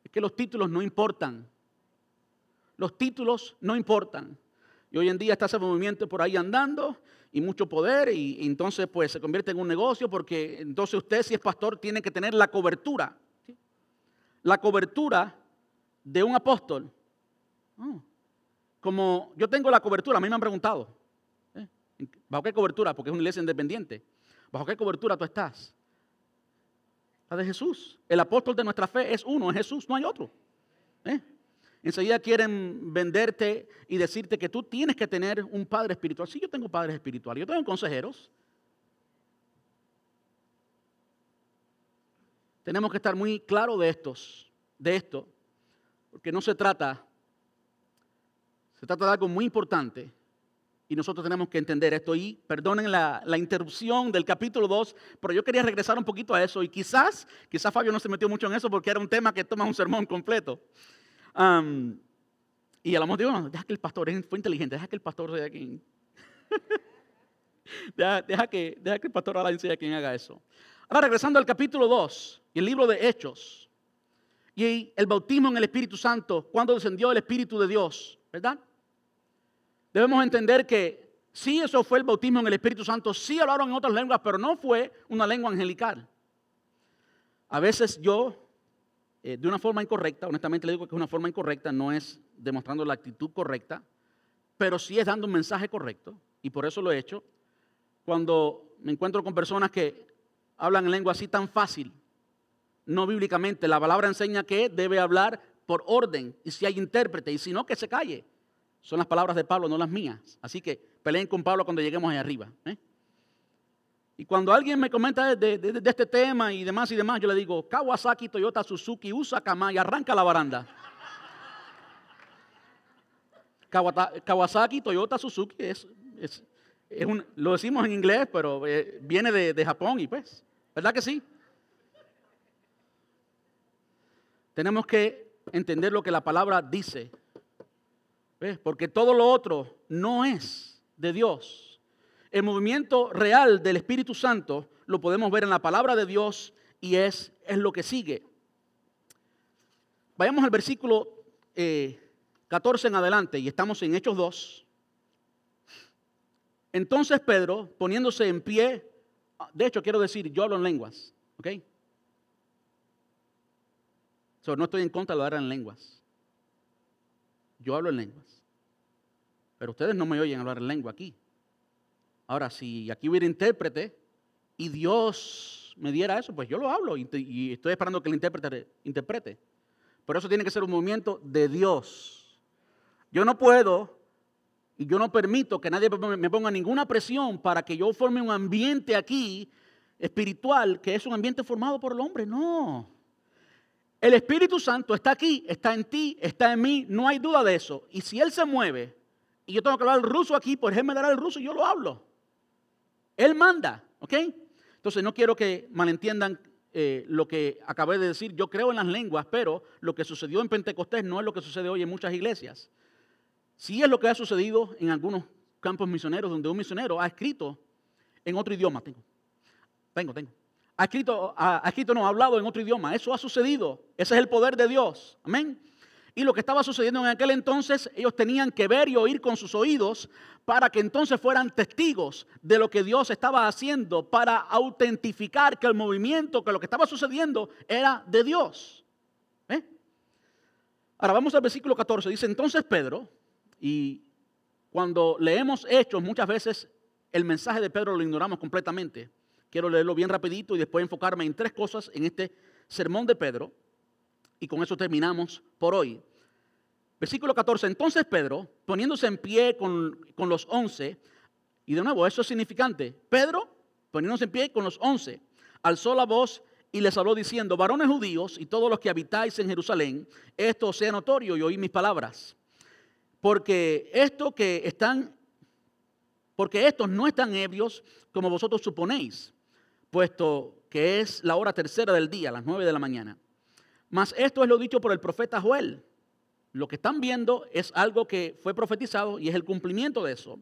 es que los títulos no importan. Los títulos no importan. Y hoy en día está ese movimiento por ahí andando y mucho poder y, entonces pues se convierte en un negocio porque entonces usted si es pastor tiene que tener la cobertura. La cobertura de un apóstol. Oh, como yo tengo la cobertura, a mí me han preguntado, ¿eh? ¿bajo qué cobertura? Porque es una iglesia independiente. ¿Bajo qué cobertura tú estás? La de Jesús. El apóstol de nuestra fe es uno, es Jesús, no hay otro. ¿Eh? Enseguida quieren venderte y decirte que tú tienes que tener un padre espiritual. Sí, yo tengo padres espirituales, yo tengo consejeros. Tenemos que estar muy claros de de esto, porque no se trata, se trata de algo muy importante y nosotros tenemos que entender esto. Y perdonen la, interrupción del capítulo 2, pero yo quería regresar un poquito a eso y quizás, quizás Fabio no se metió mucho en eso porque era un tema que toma un sermón completo y a lo mejor digo, deja que el pastor, fue inteligente, deja que el pastor sea quien. <laughs> deja, que, deja que el pastor ahora sea quien haga eso. Ahora regresando al capítulo 2 y el libro de Hechos. Y el bautismo en el Espíritu Santo, cuando descendió el Espíritu de Dios, ¿verdad? Debemos entender que sí, eso fue el bautismo en el Espíritu Santo, sí hablaron en otras lenguas, pero no fue una lengua angelical. A veces yo eh, de una forma incorrecta, honestamente le digo que es una forma incorrecta, no es demostrando la actitud correcta, pero sí es dando un mensaje correcto, y por eso lo he hecho. Cuando me encuentro con personas que hablan en lengua así tan fácil, no bíblicamente, la palabra enseña que debe hablar por orden, y si hay intérprete, y si no, que se calle. Son las palabras de Pablo, no las mías. Así que peleen con Pablo cuando lleguemos ahí arriba. ¿eh? Y cuando alguien me comenta de, este tema y demás y demás, yo le digo, Kawasaki, Toyota, Suzuki, usa Kama arranca la baranda. Kawasaki, Toyota, Suzuki es, lo decimos en inglés, pero eh, viene de, Japón y pues, ¿verdad que sí? Tenemos que entender lo que la palabra dice, porque todo lo otro no es de Dios. El movimiento real del Espíritu Santo lo podemos ver en la palabra de Dios y es, es lo que sigue. Vayamos al versículo 14 eh, en adelante y estamos en Hechos 2. Entonces Pedro, poniéndose en pie, de hecho quiero decir, yo hablo en lenguas, ¿ok? no estoy en contra de hablar en lenguas. Yo hablo en lenguas. Pero ustedes no me oyen hablar en lengua aquí. Ahora, si aquí hubiera intérprete y Dios me diera eso, pues yo lo hablo y, estoy esperando que el intérprete interprete. Pero eso tiene que ser un movimiento de Dios. Yo no puedo y yo no permito que nadie me ponga ninguna presión para que yo forme un ambiente aquí espiritual que es un ambiente formado por el hombre. No. El Espíritu Santo está aquí, está en ti, está en mí, no hay duda de eso. Y si Él se mueve, y yo tengo que hablar ruso aquí, pues Él me dará el ruso y yo lo hablo. Él manda, ¿ok? Entonces no quiero que malentiendan eh, lo que acabé de decir. Yo creo en las lenguas, pero lo que sucedió en Pentecostés no es lo que sucede hoy en muchas iglesias. Sí es lo que ha sucedido en algunos campos misioneros donde un misionero ha escrito en otro idioma. Tengo, tengo. Ha escrito, ha escrito, no, ha hablado en otro idioma. Eso ha sucedido. Ese es el poder de Dios. Amén. Y lo que estaba sucediendo en aquel entonces, ellos tenían que ver y oír con sus oídos para que entonces fueran testigos de lo que Dios estaba haciendo, para autentificar que el movimiento, que lo que estaba sucediendo era de Dios. ¿Eh? Ahora vamos al versículo 14. Dice entonces Pedro, y cuando leemos hechos, muchas veces el mensaje de Pedro lo ignoramos completamente. Quiero leerlo bien rapidito y después enfocarme en tres cosas en este sermón de Pedro. Y con eso terminamos por hoy. Versículo 14. Entonces Pedro, poniéndose en pie con, los once, y de nuevo, eso es significante. Pedro, poniéndose en pie con los once, alzó la voz y les habló diciendo, varones judíos y todos los que habitáis en Jerusalén, esto sea notorio y oí mis palabras. Porque esto que están, porque estos no están ebrios como vosotros suponéis, puesto que es la hora tercera del día, las nueve de la mañana. Mas esto es lo dicho por el profeta Joel. Lo que están viendo es algo que fue profetizado y es el cumplimiento de eso.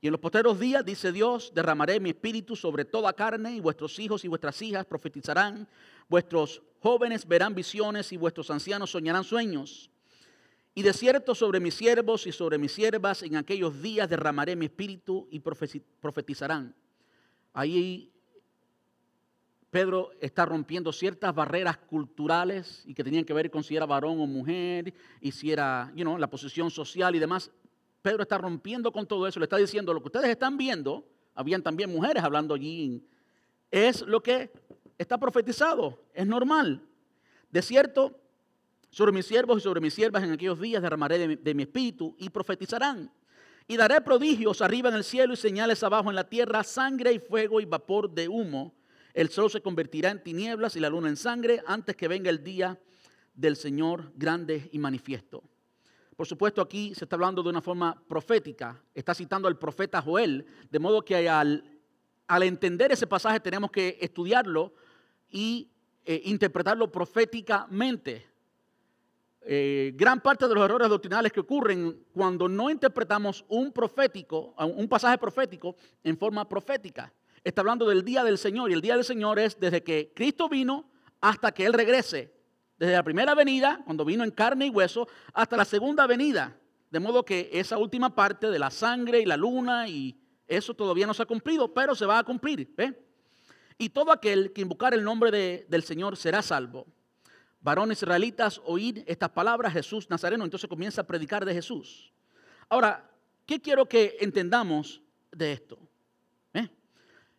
Y en los posteros días, dice Dios, derramaré mi espíritu sobre toda carne y vuestros hijos y vuestras hijas profetizarán, vuestros jóvenes verán visiones y vuestros ancianos soñarán sueños. Y de cierto sobre mis siervos y sobre mis siervas en aquellos días derramaré mi espíritu y profetizarán. Ahí Pedro está rompiendo ciertas barreras culturales y que tenían que ver con si era varón o mujer y si era, you know, la posición social y demás. Pedro está rompiendo con todo eso, le está diciendo lo que ustedes están viendo, habían también mujeres hablando allí, es lo que está profetizado, es normal. De cierto, sobre mis siervos y sobre mis siervas en aquellos días derramaré de mi, de mi espíritu y profetizarán. Y daré prodigios arriba en el cielo y señales abajo en la tierra, sangre y fuego y vapor de humo el sol se convertirá en tinieblas y la luna en sangre antes que venga el día del Señor grande y manifiesto. Por supuesto, aquí se está hablando de una forma profética. Está citando al profeta Joel, de modo que al, entender ese pasaje tenemos que estudiarlo y eh, interpretarlo proféticamente. Eh, gran parte de los errores doctrinales que ocurren cuando no interpretamos un profético, un pasaje profético en forma profética está hablando del día del Señor. Y el día del Señor es desde que Cristo vino hasta que Él regrese. Desde la primera venida, cuando vino en carne y hueso, hasta la segunda venida. De modo que esa última parte de la sangre y la luna y eso todavía no se ha cumplido, pero se va a cumplir. Y todo aquel que invocar el nombre del Señor será salvo. Varones israelitas, oíd estas palabras, Jesús Nazareno. Entonces comienza a predicar de Jesús. Ahora, ¿qué quiero que entendamos de esto?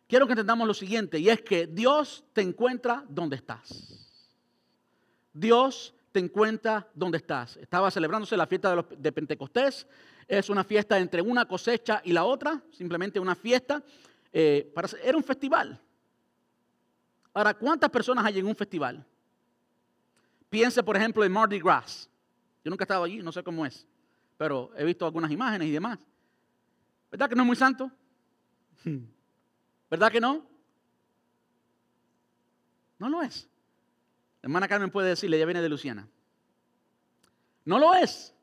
Quiero que entendamos lo siguiente, y es que Dios te encuentra donde estás. Dios te encuentra donde estás. Estaba celebrándose la fiesta de, Pentecostés. Es una fiesta entre una cosecha y la otra, simplemente una fiesta. Eh, para, era un festival. Ahora, ¿cuántas personas hay en un festival? Piense, por ejemplo, en Mardi Gras. Yo nunca he estado allí, no sé cómo es, pero he visto algunas imágenes y demás. ¿Verdad que no es muy santo? <laughs> ¿Verdad que no? No lo es. La hermana Carmen puede decirle, ella viene de Luciana. No lo es.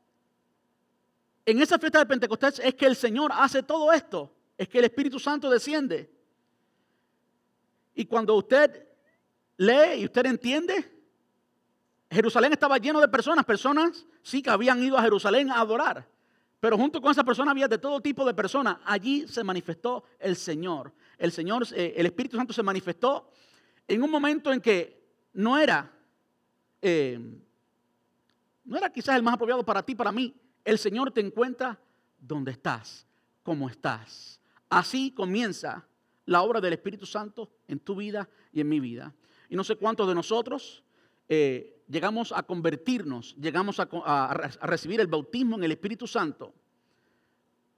En esa fiesta de Pentecostés es que el Señor hace todo esto. Es que el Espíritu Santo desciende. Y cuando usted lee y usted entiende, Jerusalén estaba lleno de personas, personas sí que habían ido a Jerusalén a adorar. Pero junto con esa persona había de todo tipo de personas. Allí se manifestó el Señor. El Señor, eh, el Espíritu Santo se manifestó en un momento en que no era, eh, no era quizás el más apropiado para ti, para mí. El Señor te encuentra donde estás, como estás, Así comienza la obra del Espíritu Santo en tu vida y en mi vida. Y no sé cuántos de nosotros eh, llegamos a convertirnos, llegamos a, recibir el bautismo en el Espíritu Santo.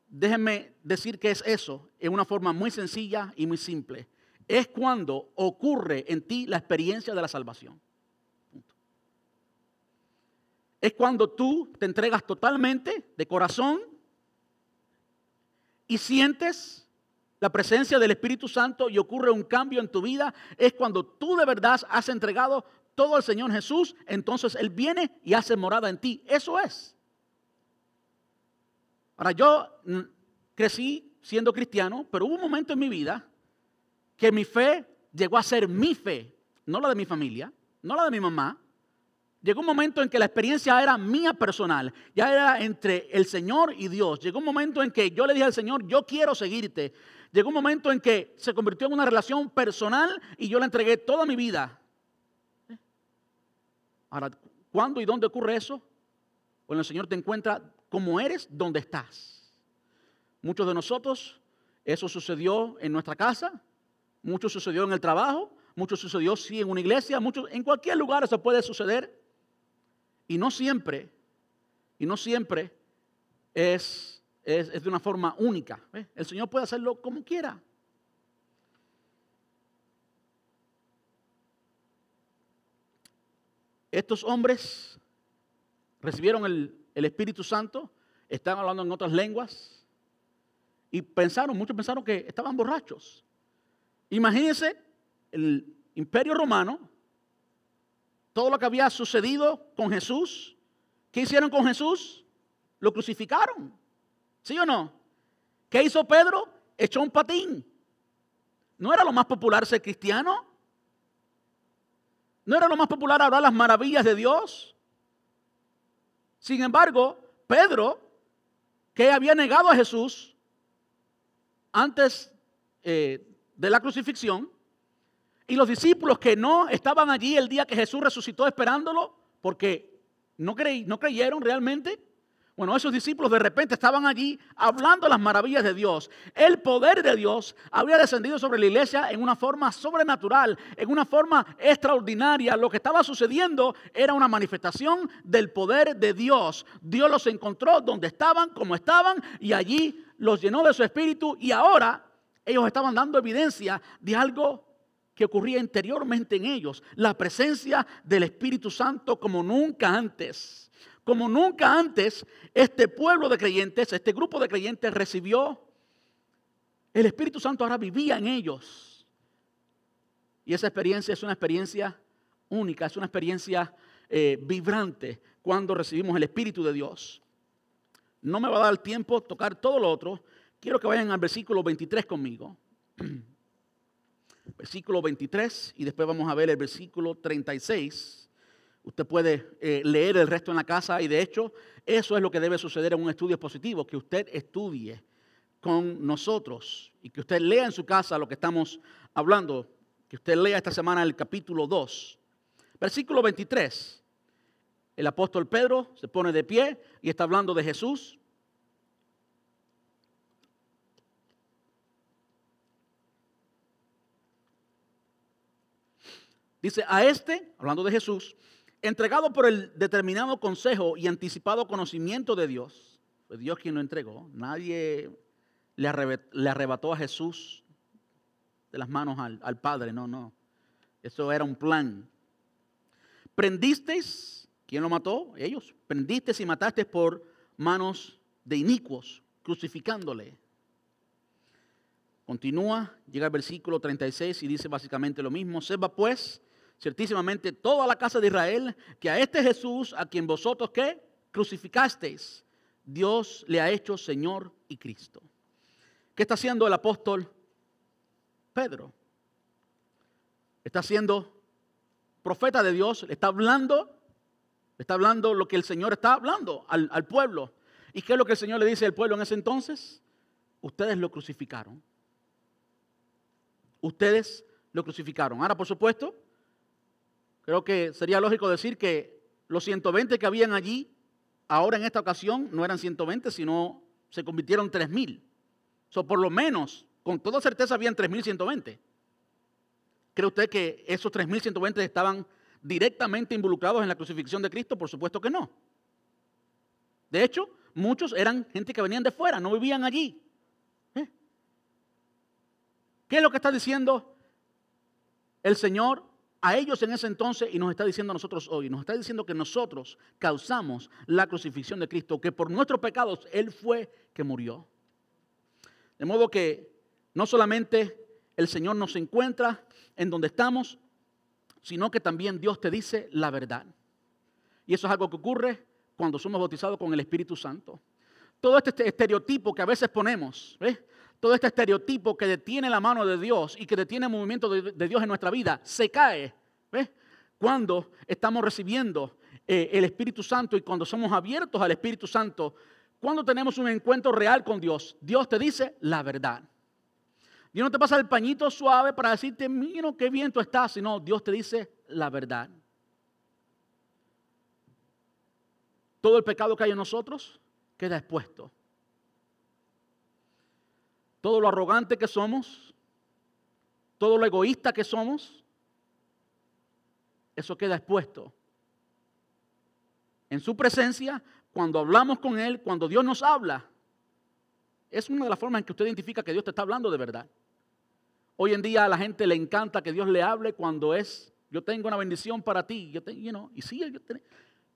Déjenme decir que es eso en una forma muy sencilla y muy simple. Es cuando ocurre en ti la experiencia de la salvación. Es cuando tú te entregas totalmente de corazón y sientes la presencia del Espíritu Santo y ocurre un cambio en tu vida, es cuando tú de verdad has entregado todo al Señor Jesús, entonces Él viene y hace morada en ti. Eso es. Ahora, yo crecí siendo cristiano, pero hubo un momento en mi vida que mi fe llegó a ser mi fe, no la de mi familia, no la de mi mamá, Llegó un momento en que la experiencia era mía personal, ya era entre el Señor y Dios. Llegó un momento en que yo le dije al Señor, yo quiero seguirte. Llegó un momento en que se convirtió en una relación personal y yo le entregué toda mi vida. Ahora, ¿cuándo y dónde ocurre eso? Cuando el Señor te encuentra como eres, donde estás. Muchos de nosotros, eso sucedió en nuestra casa, mucho sucedió en el trabajo, mucho sucedió sí en una iglesia, mucho, en cualquier lugar eso puede suceder. Y no siempre, y no siempre es, es, de una forma única. El Señor puede hacerlo como quiera. Estos hombres recibieron el, el Espíritu Santo, estaban hablando en otras lenguas y pensaron, muchos pensaron que estaban borrachos. Imagínense el imperio romano todo lo que había sucedido con Jesús. ¿Qué hicieron con Jesús? Lo crucificaron. ¿Sí o no? ¿Qué hizo Pedro? Echó un patín. ¿No era lo más popular ser cristiano? ¿No era lo más popular hablar las maravillas de Dios? Sin embargo, Pedro, que había negado a Jesús antes eh, de la crucifixión, y los discípulos que no estaban allí el día que Jesús resucitó esperándolo, porque no, no creyeron realmente. Bueno, esos discípulos de repente estaban allí hablando las maravillas de Dios. El poder de Dios había descendido sobre la iglesia en una forma sobrenatural, en una forma extraordinaria. Lo que estaba sucediendo era una manifestación del poder de Dios. Dios los encontró donde estaban, como estaban, y allí los llenó de su espíritu y ahora ellos estaban dando evidencia de algo que ocurría interiormente en ellos, la presencia del Espíritu Santo como nunca antes. Como nunca antes, este pueblo de creyentes, este grupo de creyentes recibió, el Espíritu Santo ahora vivía en ellos. Y esa experiencia es una experiencia única, es una experiencia eh, vibrante cuando recibimos el Espíritu de Dios. No me va a dar tiempo tocar todo lo otro. Quiero que vayan al versículo 23 conmigo. <clears throat> versículo 23 y después vamos a ver el versículo 36. Usted puede eh, leer el resto en la casa y de hecho eso es lo que debe suceder en un estudio positivo, que usted estudie con nosotros y que usted lea en su casa lo que estamos hablando, que usted lea esta semana el capítulo 2. Versículo 23. El apóstol Pedro se pone de pie y está hablando de Jesús. Dice, a este, hablando de Jesús, entregado por el determinado consejo y anticipado conocimiento de Dios, fue Dios quien lo entregó, nadie le, arrebató a Jesús de las manos al, al Padre, no, no, eso era un plan. Prendisteis, ¿quién lo mató? Ellos, prendisteis y matasteis por manos de inicuos, crucificándole. Continúa, llega al versículo 36 y dice básicamente lo mismo. Seba pues ciertísimamente toda la casa de Israel, que a este Jesús, a quien vosotros que crucificasteis, Dios le ha hecho Señor y Cristo. ¿Qué está haciendo el apóstol Pedro? Está siendo profeta de Dios, le está hablando, le está hablando lo que el Señor está hablando al, al pueblo. ¿Y qué es lo que el Señor le dice al pueblo en ese entonces? Ustedes lo crucificaron. Ustedes lo crucificaron. Ahora, por supuesto, Creo que sería lógico decir que los 120 que habían allí, ahora en esta ocasión, no eran 120, sino se convirtieron en 3.000. So, por lo menos, con toda certeza, habían 3.120. ¿Cree usted que esos 3.120 estaban directamente involucrados en la crucifixión de Cristo? Por supuesto que no. De hecho, muchos eran gente que venían de fuera, no vivían allí. ¿Eh? ¿Qué es lo que está diciendo el Señor a ellos en ese entonces y nos está diciendo a nosotros hoy? Nos está diciendo que nosotros causamos la crucifixión de Cristo, que por nuestros pecados Él fue que murió. De modo que no solamente el Señor nos encuentra en donde estamos, sino que también Dios te dice la verdad. Y eso es algo que ocurre cuando somos bautizados con el Espíritu Santo. Todo este estereotipo que a veces ponemos, ¿ves? Todo este estereotipo que detiene la mano de Dios y que detiene el movimiento de, Dios en nuestra vida, se cae ¿ves? cuando estamos recibiendo eh, el Espíritu Santo y cuando somos abiertos al Espíritu Santo, cuando tenemos un encuentro real con Dios, Dios te dice la verdad. Dios no te pasa el pañito suave para decirte, mira qué bien tú estás, sino Dios te dice la verdad. todo el pecado que hay en nosotros queda expuesto. Todo lo arrogante que somos, todo lo egoísta que somos, eso queda expuesto. En su presencia, cuando hablamos con Él, cuando Dios nos habla, es una de las formas en que usted identifica que Dios te está hablando de verdad. Hoy en día a la gente le encanta que Dios le hable cuando es, yo tengo una bendición para ti, yo y sí, yo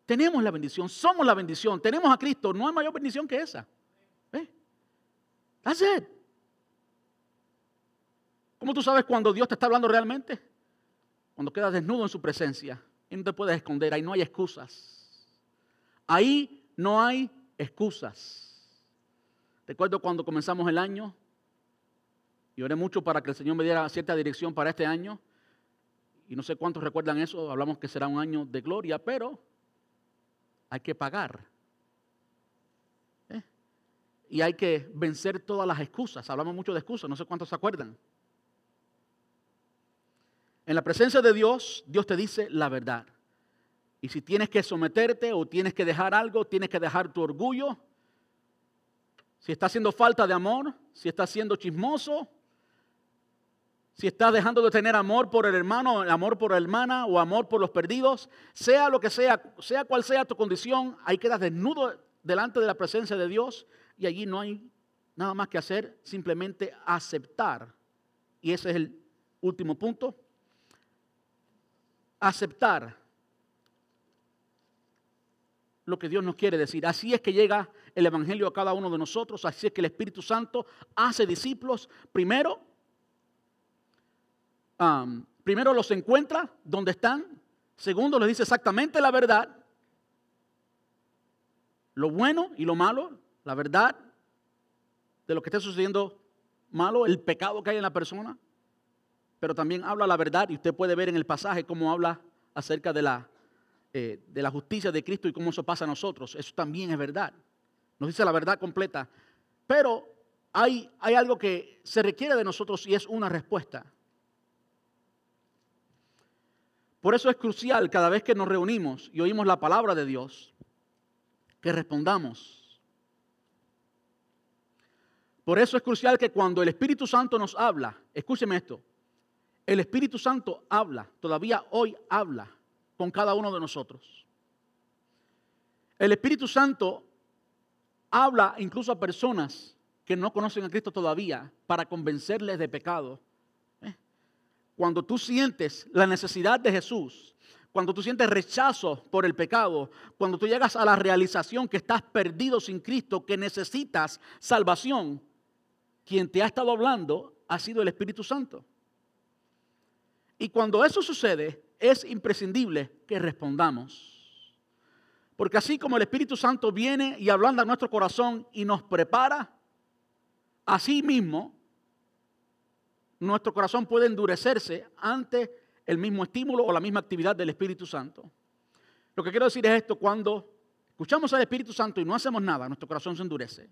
tenemos la bendición, somos la bendición, tenemos a Cristo. No hay mayor bendición que esa. ¿Eh? ¿Cómo tú sabes cuando Dios te está hablando realmente? Cuando quedas desnudo en su presencia y no te puedes esconder, ahí no hay excusas. Ahí no hay excusas. Recuerdo cuando comenzamos el año y oré mucho para que el Señor me diera cierta dirección para este año. Y no sé cuántos recuerdan eso, hablamos que será un año de gloria, pero hay que pagar. ¿Eh? Y hay que vencer todas las excusas. Hablamos mucho de excusas, no sé cuántos se acuerdan. En la presencia de Dios, Dios te dice la verdad. Y si tienes que someterte o tienes que dejar algo, tienes que dejar tu orgullo. Si está haciendo falta de amor, si está siendo chismoso, si estás dejando de tener amor por el hermano, amor por la hermana o amor por los perdidos, sea lo que sea, sea cual sea tu condición, ahí quedas desnudo delante de la presencia de Dios y allí no hay nada más que hacer, simplemente aceptar. Y ese es el último punto. Aceptar lo que Dios nos quiere decir. Así es que llega el Evangelio a cada uno de nosotros, así es que el Espíritu Santo hace discípulos primero primero los encuentra donde están, segundo les dice exactamente la verdad, lo bueno y lo malo, la verdad de lo que está sucediendo malo, el pecado que hay en la persona, pero también habla la verdad y usted puede ver en el pasaje cómo habla acerca de la, eh, de la justicia de Cristo y cómo eso pasa a nosotros. Eso también es verdad. Nos dice la verdad completa. Pero hay, hay algo que se requiere de nosotros y es una respuesta. Por eso es crucial cada vez que nos reunimos y oímos la palabra de Dios, que respondamos. Por eso es crucial que cuando el Espíritu Santo nos habla, escúcheme esto, el Espíritu Santo habla, todavía hoy habla con cada uno de nosotros. El Espíritu Santo habla incluso a personas que no conocen a Cristo todavía para convencerles de pecado cuando tú sientes la necesidad de Jesús, cuando tú sientes rechazo por el pecado, cuando tú llegas a la realización que estás perdido sin Cristo, que necesitas salvación, quien te ha estado hablando ha sido el Espíritu Santo. Y cuando eso sucede, es imprescindible que respondamos. Porque así como el Espíritu Santo viene y hablando a nuestro corazón y nos prepara, así mismo nuestro corazón puede endurecerse ante el mismo estímulo o la misma actividad del Espíritu Santo. Lo que quiero decir es esto, cuando escuchamos al Espíritu Santo y no hacemos nada, nuestro corazón se endurece.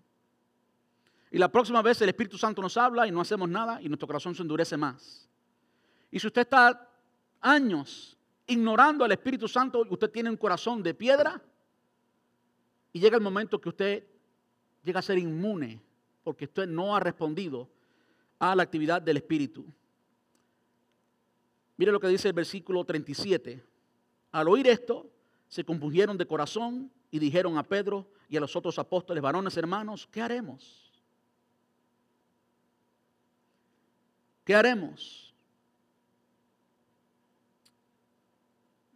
Y la próxima vez el Espíritu Santo nos habla y no hacemos nada y nuestro corazón se endurece más. Y si usted está años ignorando al Espíritu Santo, usted tiene un corazón de piedra y llega el momento que usted llega a ser inmune porque usted no ha respondido a la actividad del Espíritu. Mire lo que dice el versículo 37. Al oír esto, se compusieron de corazón y dijeron a Pedro y a los otros apóstoles, varones hermanos, ¿qué haremos? ¿Qué haremos?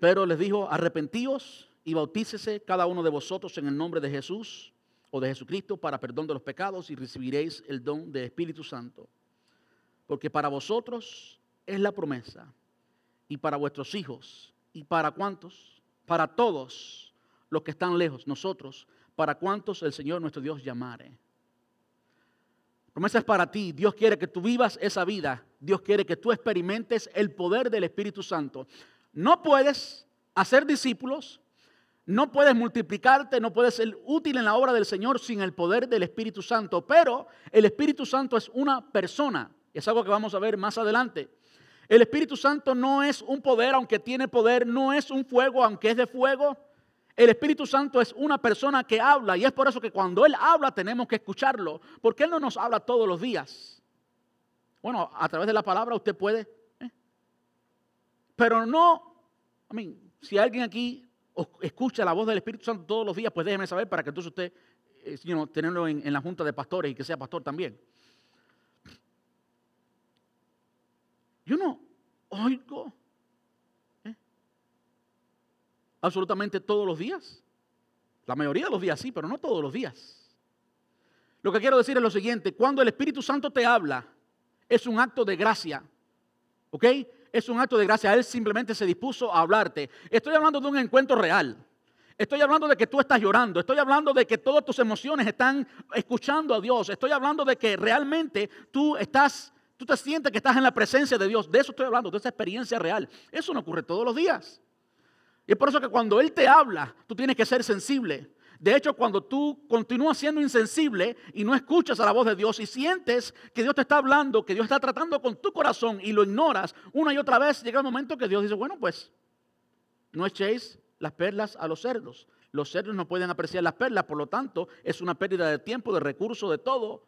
Pero les dijo, arrepentíos y bautícese cada uno de vosotros en el nombre de Jesús o de Jesucristo para perdón de los pecados y recibiréis el don del Espíritu Santo. Porque para vosotros es la promesa y para vuestros hijos y para cuantos, para todos los que están lejos, nosotros, para cuantos el Señor nuestro Dios llamare. Promesa es para ti. Dios quiere que tú vivas esa vida. Dios quiere que tú experimentes el poder del Espíritu Santo. No puedes hacer discípulos, no puedes multiplicarte, no puedes ser útil en la obra del Señor sin el poder del Espíritu Santo. Pero el Espíritu Santo es una persona. Es algo que vamos a ver más adelante. El Espíritu Santo no es un poder, aunque tiene poder, no es un fuego, aunque es de fuego. El Espíritu Santo es una persona que habla y es por eso que cuando Él habla tenemos que escucharlo, porque Él no nos habla todos los días. Bueno, a través de la palabra usted puede. Pero no, si alguien aquí escucha la voz del Espíritu Santo todos los días, pues déjeme saber para que entonces usted, eh, tenerlo en, la junta de pastores y que sea pastor también. Yo no oigo absolutamente todos los días. La mayoría de los días sí, pero no todos los días. Lo que quiero decir es lo siguiente, cuando el Espíritu Santo te habla, es un acto de gracia. ¿Ok? Es un acto de gracia. Él simplemente se dispuso a hablarte. Estoy hablando de un encuentro real. Estoy hablando de que tú estás llorando. Estoy hablando de que todas tus emociones están escuchando a Dios. Estoy hablando de que realmente tú estás, tú te sientes que estás en la presencia de Dios. De eso estoy hablando, de esa experiencia real. Eso no ocurre todos los días. Y es por eso que cuando Él te habla, tú tienes que ser sensible. De hecho, cuando tú continúas siendo insensible y no escuchas a la voz de Dios y sientes que Dios te está hablando, que Dios está tratando con tu corazón y lo ignoras una y otra vez, llega el momento que Dios dice, bueno, pues no echéis las perlas a los cerdos. Los cerdos no pueden apreciar las perlas, por lo tanto, es una pérdida de tiempo, de recursos, de todo.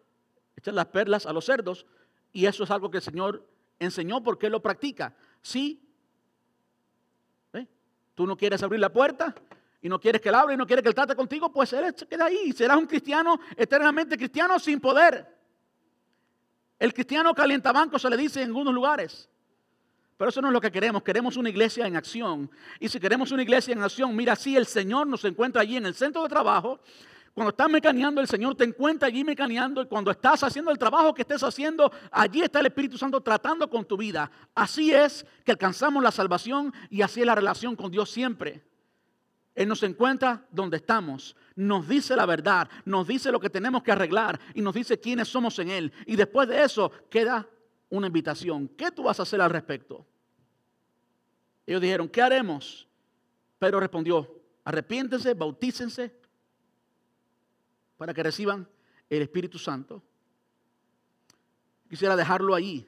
Echar las perlas a los cerdos. Y eso es algo que el Señor enseñó porque Él lo practica. Sí, tú no quieres abrir la puerta y no quieres que él abra y no quieres que él trate contigo, pues él queda ahí. Serás un cristiano eternamente cristiano sin poder. El cristiano calientabanco se le dice en algunos lugares. Pero eso no es lo que queremos. Queremos una iglesia en acción. Y si queremos una iglesia en acción, mira, si el Señor nos encuentra allí en el centro de trabajo, cuando estás mecaneando, el Señor te encuentra allí mecaneando y cuando estás haciendo el trabajo que estés haciendo, allí está el Espíritu Santo tratando con tu vida. Así es que alcanzamos la salvación y así es la relación con Dios siempre. Él nos encuentra donde estamos, nos dice la verdad, nos dice lo que tenemos que arreglar y nos dice quiénes somos en Él. Y después de eso queda una invitación. ¿Qué tú vas a hacer al respecto? Ellos dijeron, ¿qué haremos? Pedro respondió, arrepiéntense, bautícense para que reciban el Espíritu Santo. Quisiera dejarlo allí,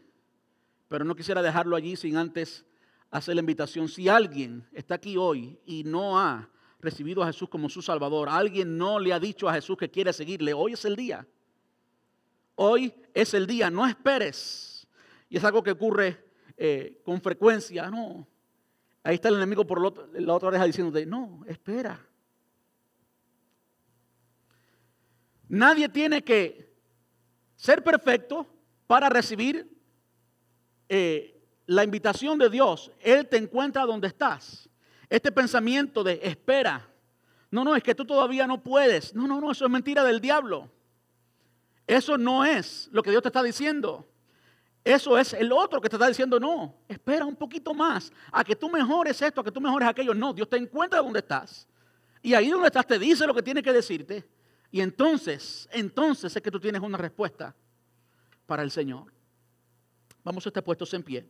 pero no quisiera dejarlo allí sin antes hacer la invitación. Si alguien está aquí hoy y no ha recibido a Jesús como su Salvador, alguien no le ha dicho a Jesús que quiere seguirle, hoy es el día. Hoy es el día, no esperes. Y es algo que ocurre eh, con frecuencia, no. Ahí está el enemigo por la otra oreja diciéndote, no, espera. Nadie tiene que ser perfecto para recibir eh, la invitación de Dios. Él te encuentra donde estás. Este pensamiento de espera. No, no, es que tú todavía no puedes. No, no, no, eso es mentira del diablo. Eso no es lo que Dios te está diciendo. Eso es el otro que te está diciendo, no, espera un poquito más a que tú mejores esto, a que tú mejores aquello. No, Dios te encuentra donde estás. Y ahí donde estás te dice lo que tiene que decirte. Y entonces, entonces es que tú tienes una respuesta para el Señor. Vamos a estar puestos en pie.